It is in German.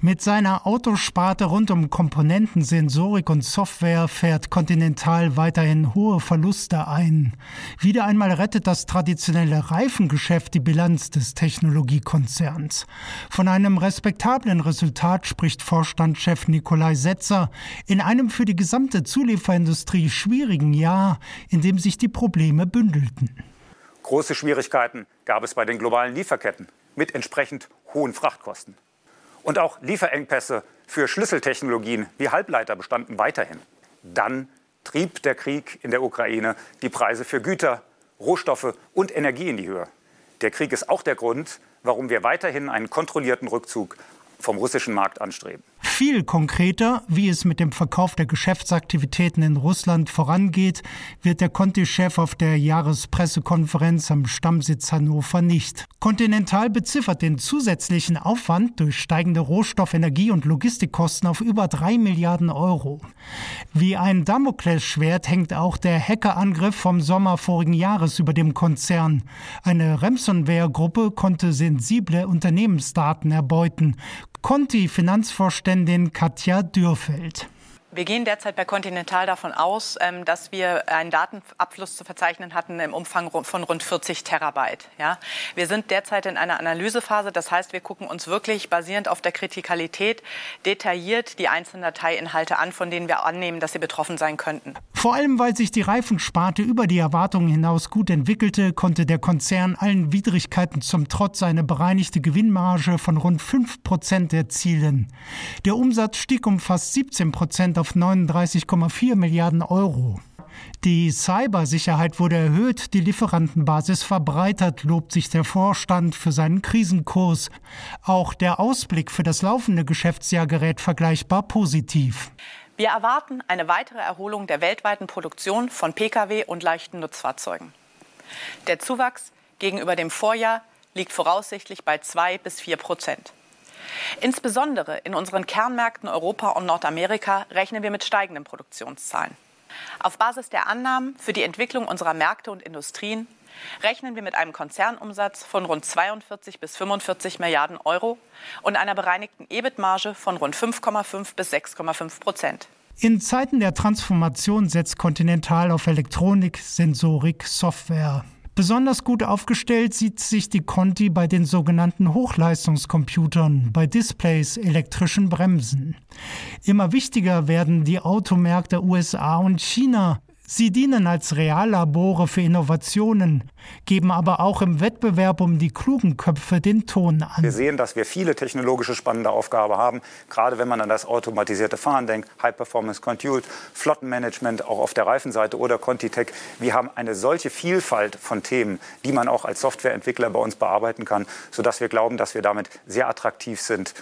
Mit seiner Autosparte rund um Komponenten, Sensorik und Software fährt Continental weiterhin hohe Verluste ein. Wieder einmal rettet das traditionelle Reifengeschäft die Bilanz des Technologiekonzerns. Von einem respektablen Resultat spricht Vorstandschef Nikolai Setzer in einem für die gesamte Zulieferindustrie schwierigen Jahr, in dem sich die Probleme bündelten. Große Schwierigkeiten gab es bei den globalen Lieferketten mit entsprechend hohen Frachtkosten. Und auch Lieferengpässe für Schlüsseltechnologien wie Halbleiter bestanden weiterhin. Dann trieb der Krieg in der Ukraine die Preise für Güter, Rohstoffe und Energie in die Höhe. Der Krieg ist auch der Grund, warum wir weiterhin einen kontrollierten Rückzug vom russischen Markt anstreben. Viel konkreter, wie es mit dem Verkauf der Geschäftsaktivitäten in Russland vorangeht, wird der Conti-Chef auf der Jahrespressekonferenz am Stammsitz Hannover nicht. Continental beziffert den zusätzlichen Aufwand durch steigende Rohstoff-, Energie- und Logistikkosten auf über drei Milliarden Euro. Wie ein Damoklesschwert hängt auch der Hackerangriff vom Sommer vorigen Jahres über dem Konzern. Eine Ransomware-Gruppe konnte sensible Unternehmensdaten erbeuten. Conti-Finanzvorständin Katja Dürfeld. Wir gehen derzeit bei Continental davon aus, ähm, dass wir einen Datenabfluss zu verzeichnen hatten im Umfang von rund 40 Terabyte. Ja? Wir sind derzeit in einer Analysephase. Das heißt, wir gucken uns wirklich basierend auf der Kritikalität detailliert die einzelnen Dateiinhalte an, von denen wir annehmen, dass sie betroffen sein könnten. Vor allem, weil sich die Reifensparte über die Erwartungen hinaus gut entwickelte, konnte der Konzern allen Widrigkeiten zum Trotz eine bereinigte Gewinnmarge von rund 5 Prozent erzielen. Der Umsatz stieg um fast 17 Prozent auf 39,4 Milliarden Euro. Die Cybersicherheit wurde erhöht, die Lieferantenbasis verbreitert, lobt sich der Vorstand für seinen Krisenkurs. Auch der Ausblick für das laufende Geschäftsjahr gerät vergleichbar positiv. Wir erwarten eine weitere Erholung der weltweiten Produktion von Pkw und leichten Nutzfahrzeugen. Der Zuwachs gegenüber dem Vorjahr liegt voraussichtlich bei 2 bis 4 Prozent. Insbesondere in unseren Kernmärkten Europa und Nordamerika rechnen wir mit steigenden Produktionszahlen. Auf Basis der Annahmen für die Entwicklung unserer Märkte und Industrien rechnen wir mit einem Konzernumsatz von rund 42 bis 45 Milliarden Euro und einer bereinigten EBIT-Marge von rund 5,5 bis 6,5 Prozent. In Zeiten der Transformation setzt Continental auf Elektronik, Sensorik, Software. Besonders gut aufgestellt sieht sich die Conti bei den sogenannten Hochleistungscomputern, bei Displays, elektrischen Bremsen. Immer wichtiger werden die Automärkte USA und China, Sie dienen als Reallabore für Innovationen, geben aber auch im Wettbewerb um die klugen Köpfe den Ton an. Wir sehen, dass wir viele technologische spannende Aufgaben haben, gerade wenn man an das automatisierte Fahren denkt, High Performance Compute, Flottenmanagement, auch auf der Reifenseite oder Contitech. Wir haben eine solche Vielfalt von Themen, die man auch als Softwareentwickler bei uns bearbeiten kann, sodass wir glauben, dass wir damit sehr attraktiv sind